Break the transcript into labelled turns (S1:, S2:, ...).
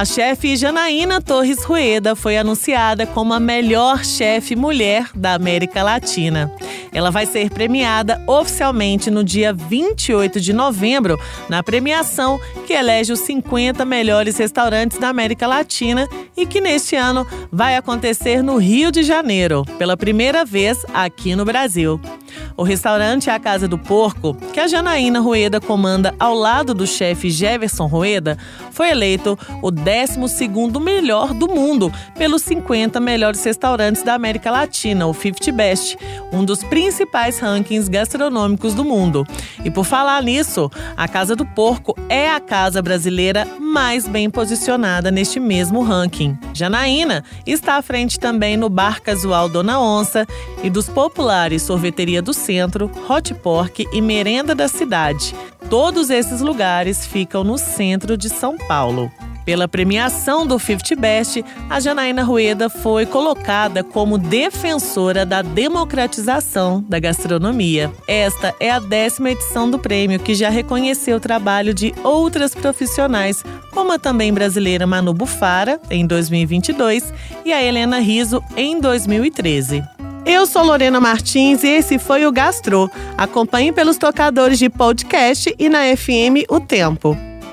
S1: A chefe Janaína Torres Rueda foi anunciada como a melhor chefe mulher da América Latina. Ela vai ser premiada oficialmente no dia 28 de novembro, na premiação que elege os 50 melhores restaurantes da América Latina e que neste ano vai acontecer no Rio de Janeiro, pela primeira vez aqui no Brasil. O restaurante é a Casa do Porco, que a Janaína Rueda comanda ao lado do chefe Jefferson Rueda, foi eleito o 12º melhor do mundo pelos 50 melhores restaurantes da América Latina, o 50 Best, um dos principais rankings gastronômicos do mundo. E por falar nisso, a Casa do Porco é a casa brasileira mais bem posicionada neste mesmo ranking. Janaína está à frente também no Bar Casual Dona Onça e dos populares Sorveteria do Centro, Hot Pork e Merenda da Cidade. Todos esses lugares ficam no centro de São Paulo. Pela premiação do 50 Best, a Janaína Rueda foi colocada como defensora da democratização da gastronomia. Esta é a décima edição do prêmio, que já reconheceu o trabalho de outras profissionais, como a também brasileira Manu Bufara, em 2022, e a Helena Riso, em 2013. Eu sou Lorena Martins e esse foi o Gastro. Acompanhe pelos tocadores de podcast e na FM O Tempo.